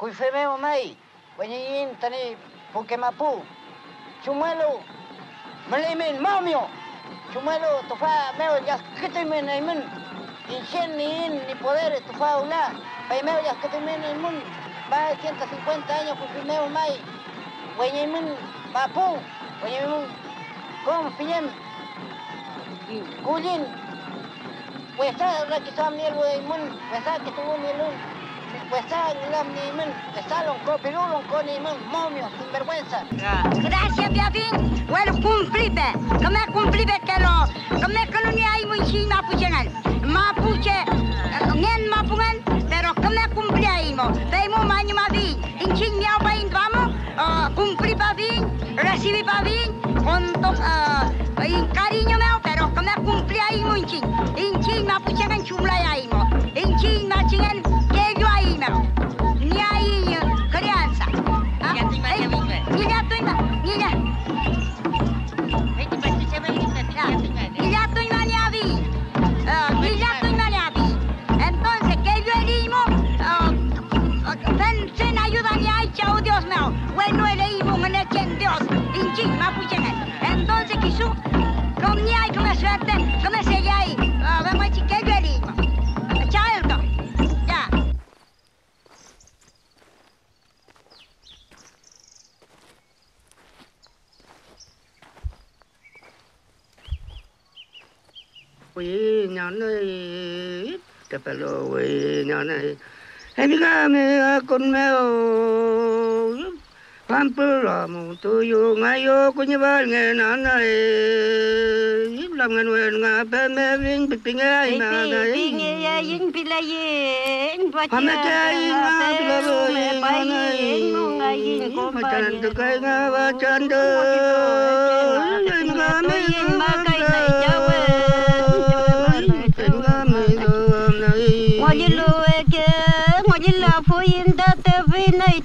kuifemeo mai, wenyin tani pukemapu, chumelo, malimin mamio, chumelo tufa meo ya kitimin aimin, inchen ni in ni poder tufa ula, paimeo ya kitimin aimin, más de 150 años kuifemeo mai, wenyin mapu, wenyin kom piyem, kulin, wesa rakisam ni mun, wesa kitubu ni lun, secuestraban estaban con Pirulon, con Imán, momio, sinvergüenza. Grazie Biabin, vuoi cumplire, come cumplire che no, come che non ne hai un cima a pucenel, ma puce, nien ma pungen, però come cumpliamo, vemo mani ma vi, in cima pa in vamo, cumpli pa vi, recibi pa vi, con to, in cariño meo, nhon ấy tập lo với nhon ấy em ga me con mèo, phan pơ lo mu tu yu ngay yo cô như ba nghe nón này yếm làm ngàn nguyện ngà bê mê vinh bịch bình ai mà ngay yếm yếm bị lại yếm bắt ham cha yếm ngà bị lo lo yếm ngà này cô mà chân tự cái ngà và chân đơ yếm ngà mê yếm mà cái này cháu Voiindată, vină-i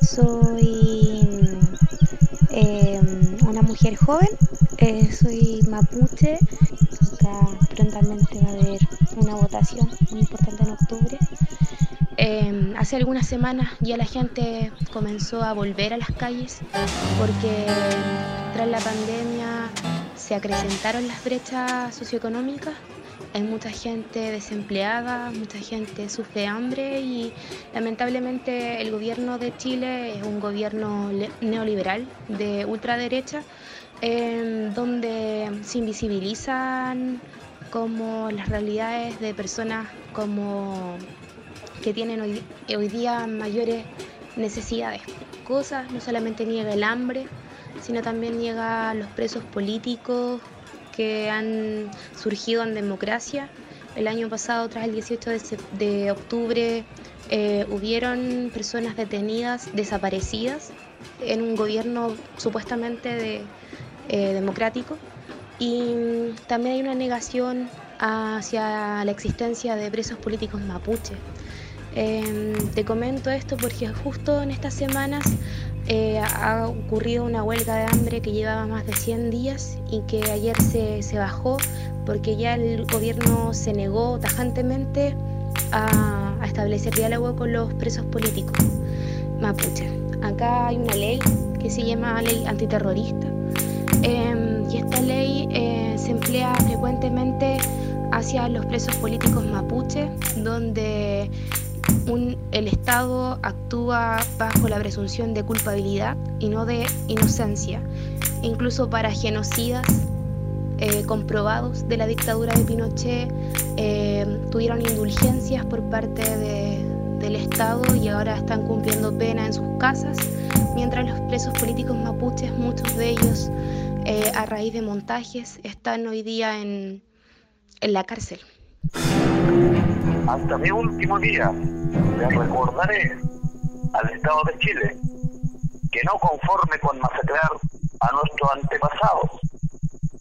Soy eh, una mujer joven. eh, soy mapuche. Prontamente va a haber una votación muy importante en octubre. Eh, hace algunas semanas ya la gente comenzó a volver a las calles porque tras la pandemia se acrecentaron las brechas socioeconómicas hay mucha gente desempleada, mucha gente sufre hambre y lamentablemente el gobierno de Chile es un gobierno neoliberal de ultraderecha em, donde se invisibilizan como las realidades de personas como que tienen hoy día mayores necesidades. Cosas, no solamente niega el hambre, sino también niega los presos políticos que han surgido en democracia. El año pasado, tras el 18 de, octubre, eh, hubieron personas detenidas, desaparecidas, en un gobierno supuestamente eh, democrático. Y también hay una negación hacia la existencia de presos políticos mapuche. Em, te comento esto porque justo en estas semanas eh, ha ocurrido una huelga de hambre que llevaba más de 100 días y que ayer se, se bajó porque ya el gobierno se negó tajantemente a, establecer diálogo con los presos políticos mapuche. Acá hay una ley que se llama ley antiterrorista em, y esta ley eh, se emplea frecuentemente hacia los presos políticos mapuche, donde el Estado actúa bajo la presunción de culpabilidad y no de inocencia, incluso para genocidas eh, comprobados de la dictadura de Pinochet eh, tuvieron indulgencias por parte del Estado y ahora están cumpliendo pena en sus casas, mientras los presos políticos mapuches, muchos de ellos eh, a raíz de montajes, están hoy día en la cárcel. Hasta mi último día le recordaré al Estado de Chile que no conforme con masacrar a nuestros antepasados,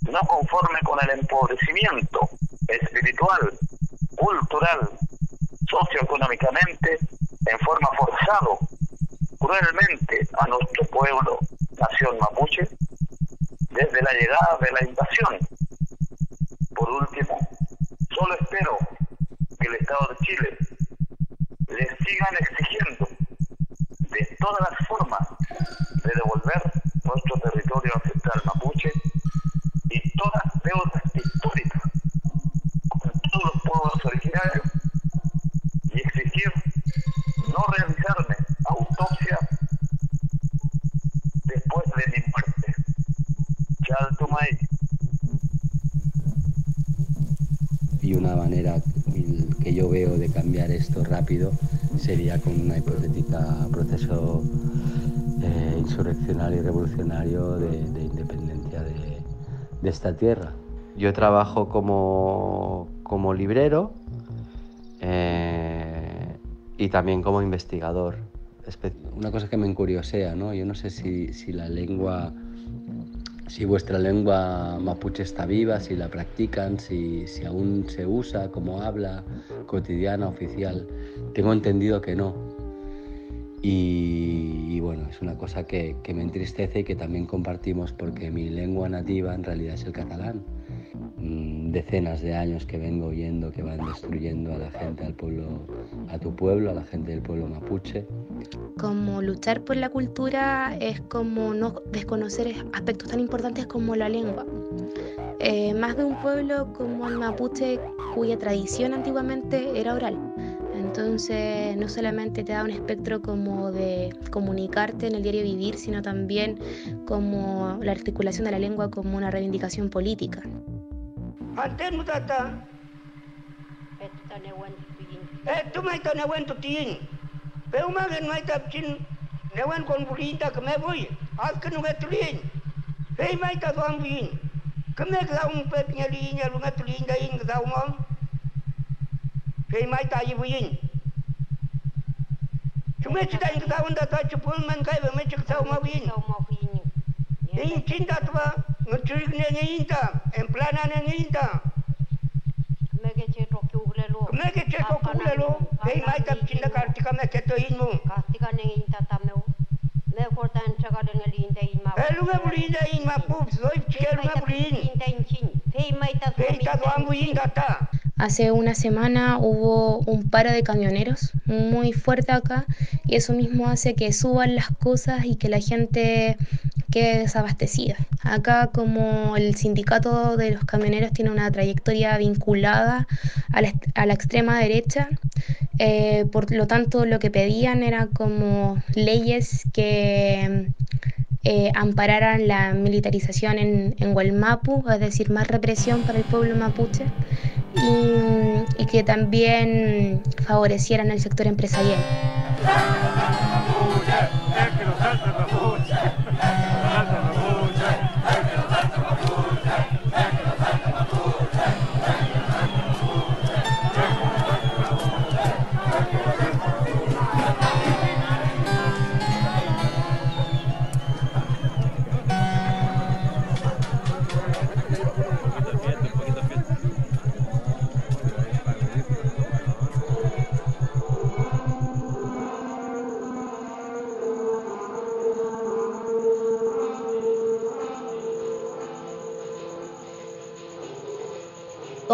no conforme con el empobrecimiento espiritual, cultural, socioeconómicamente, en forma forzado, cruelmente a nuestro pueblo, nación Y una manera que yo veo de cambiar esto rápido sería con una hipotética proceso eh, insurreccional y revolucionario de, independencia de, esta tierra. Yo trabajo como, como librero eh, y también como investigador. Una cosa que me encuriosea, ¿no? Yo no sé si, si la lengua si vuestra lengua mapuche está viva, si la practican, si, si, aún se usa como habla cotidiana, oficial. Tengo entendido que no. Y, bueno, es una cosa que, que, me entristece y que también compartimos porque mi lengua nativa en realidad es el catalán. Mm, decenas de años que vengo oyendo que van destruyendo a la gente, al pueblo, a tu pueblo, a la gente del pueblo mapuche. Como luchar por la cultura es como no desconocer aspectos tan importantes como la lengua. Eh, más de un pueblo como el mapuche cuya tradición antiguamente era oral. Entonces no solamente te da un espectro como de comunicarte en el diario vivir, sino también como la articulación de la lengua como una reivindicación política. Pe umagă nu mai tapcin, ne oan convulinta că mai voi, alt că nu mai tulieni. Pe mai ta doam vin, că mai glau un pe pine linia, lumea tulienda in glau mom, pe mai ta i vin. Tu mai ce dai în glau unda ta ce pul men cai vă mai ce glau mă vin. În cinta tua, nu trig ne ne inta, în plana ne ne inta. Mege ce tocuglelo. Mege ce tocuglelo. Vem mais da pitinda cartica me que to inmu. Cartica nem inta ta meu. Me corta entrega de ali inda inma. é me bulinda inma pup zoi chikeru me bulin. Inda inchin. Vem mais da Vem da do. Hace una semana hubo un paro de camioneros muy fuerte acá y eso mismo hace que suban las cosas y que la gente quede desabastecida. Acá como el sindicato de los camioneros tiene una trayectoria vinculada a la, extrema derecha, eh, por lo tanto lo que pedían era como leyes que eh, ampararan la militarización en, en Hualmapu, es decir, más represión para el pueblo mapuche y, que también favorecieran el sector empresarial.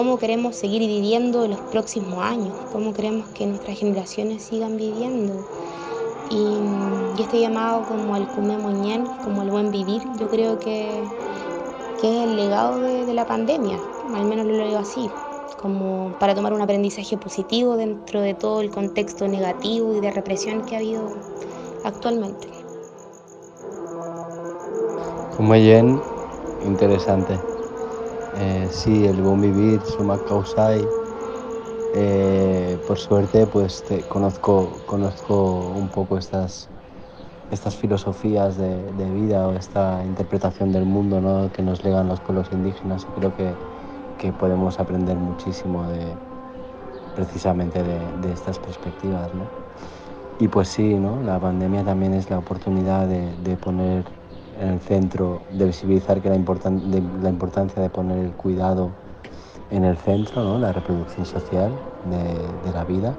Cómo queremos seguir viviendo los próximos años, cómo queremos que nuestras generaciones sigan viviendo. Y, este llamado como el Cume Moñén, como el buen vivir, yo creo que, que es el legado de, la pandemia, al menos lo digo así, como para tomar un aprendizaje positivo dentro de todo el contexto negativo y de represión que ha habido actualmente. Bien, interesante. Eh, sí, el buen vivir, suma causai, eh, por suerte, pues conozco, conozco un poco estas, estas filosofías de, vida o esta interpretación del mundo ¿no? que nos legan los pueblos indígenas y creo que, que podemos aprender muchísimo de, precisamente de, estas perspectivas. ¿no? Y pues sí, ¿no? la pandemia también es la oportunidad de, poner en el centro, de visibilizar que la, de, la importancia de poner el cuidado en el centro, ¿no? la reproducción social de la vida.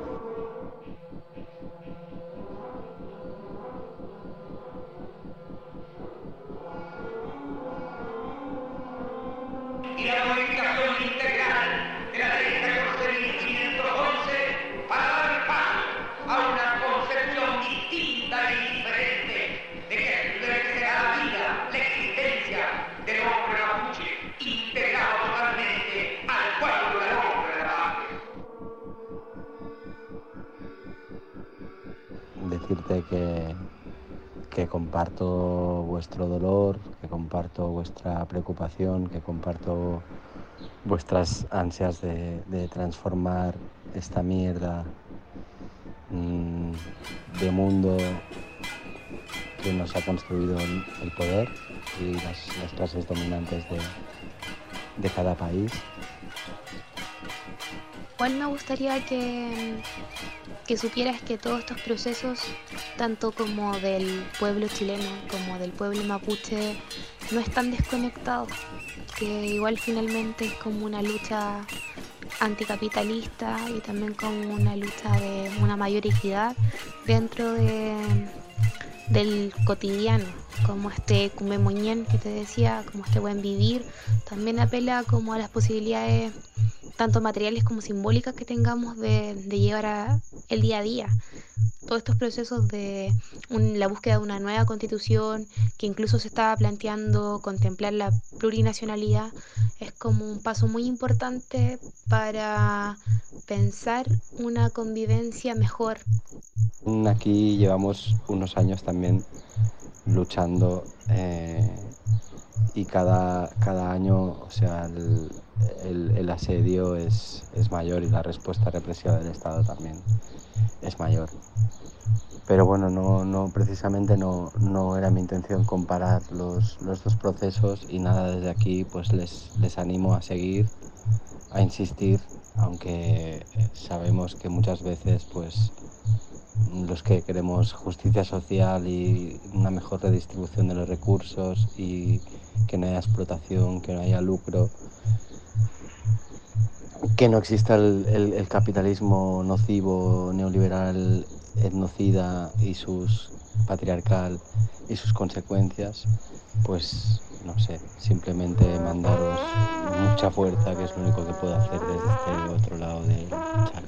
Que, comparto vuestro dolor, que comparto vuestra preocupación, que comparto vuestras ansias de, transformar esta mierda mm, de mundo que nos ha construido el poder y las, clases dominantes de, de cada país. Igual me gustaría que, que supieras que todos estos procesos, tanto como del pueblo chileno como del pueblo mapuche, no están desconectados, que igual finalmente es como una lucha anticapitalista y también como una lucha de una mayor equidad dentro de, del cotidiano, como este Cumemoñén que te decía, como este buen vivir, también apela como a las posibilidades tanto materiales como simbólicas que tengamos de, llevar a el día a día. Todos estos procesos de la búsqueda de una nueva constitución, que incluso se estaba planteando contemplar la plurinacionalidad, es como un paso muy importante para pensar una convivencia mejor. Aquí llevamos unos años también luchando eh, y cada, cada año, o sea, el, el, asedio es, mayor y la respuesta represiva del Estado también es mayor. Pero bueno, no, no precisamente no, no, era mi intención comparar los, los, dos procesos y nada desde aquí pues les, les animo a seguir, a insistir, aunque sabemos que muchas veces pues los que queremos justicia social y una mejor redistribución de los recursos y que no haya explotación, que no haya lucro, que no exista el, capitalismo nocivo, neoliberal, etnocida y sus patriarcal y sus consecuencias, pues no sé, simplemente mandaros mucha fuerza, que es lo único que puedo hacer desde este otro lado del chat.